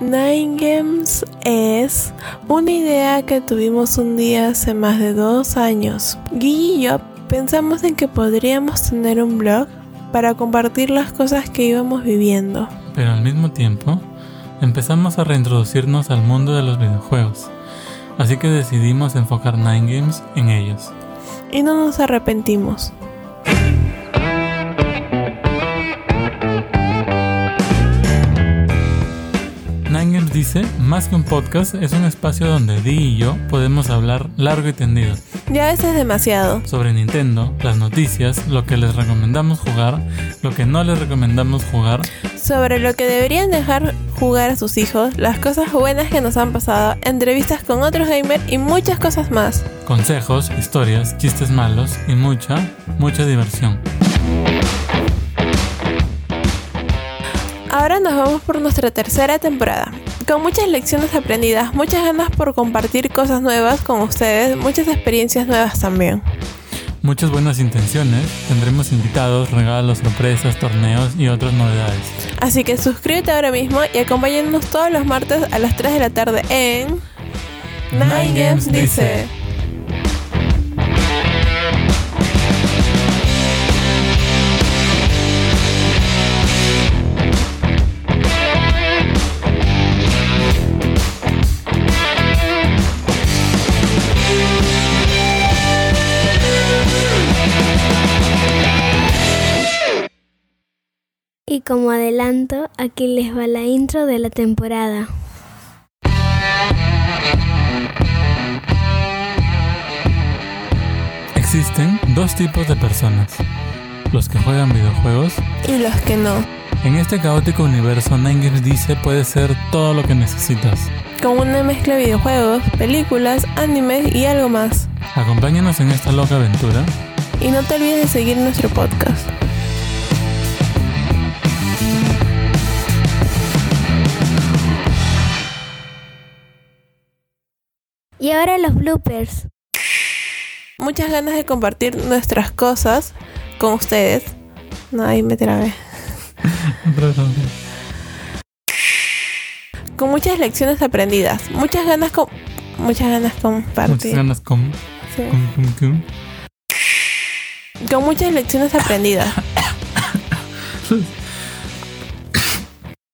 Nine Games es una idea que tuvimos un día hace más de dos años. Guy y yo pensamos en que podríamos tener un blog para compartir las cosas que íbamos viviendo. Pero al mismo tiempo, empezamos a reintroducirnos al mundo de los videojuegos. Así que decidimos enfocar Nine Games en ellos. Y no nos arrepentimos. Games dice, más que un podcast, es un espacio donde Dee y yo podemos hablar largo y tendido. Ya eso es demasiado. Sobre Nintendo, las noticias, lo que les recomendamos jugar, lo que no les recomendamos jugar. Sobre lo que deberían dejar jugar a sus hijos, las cosas buenas que nos han pasado, entrevistas con otros gamers y muchas cosas más. Consejos, historias, chistes malos y mucha, mucha diversión. Ahora nos vamos por nuestra tercera temporada, con muchas lecciones aprendidas, muchas ganas por compartir cosas nuevas con ustedes, muchas experiencias nuevas también. Muchas buenas intenciones, tendremos invitados, regalos, sorpresas, torneos y otras novedades. Así que suscríbete ahora mismo y acompáñanos todos los martes a las 3 de la tarde en Nine Games dice. Y como adelanto, aquí les va la intro de la temporada. Existen dos tipos de personas, los que juegan videojuegos Y los que no, En este caótico universo, Nine Games dice puede ser todo lo que necesitas. con una mezcla de videojuegos, películas, animes y algo más. Acompáñanos en esta loca aventura. Y no te olvides de seguir nuestro podcast. Y ahora los bloopers. Muchas ganas de compartir nuestras cosas con ustedes. No, ahí me trabé. Con muchas lecciones aprendidas. Muchas ganas con... Muchas ganas de Muchas compartir. ganas con, Sí. con- con- con- Con muchas lecciones aprendidas.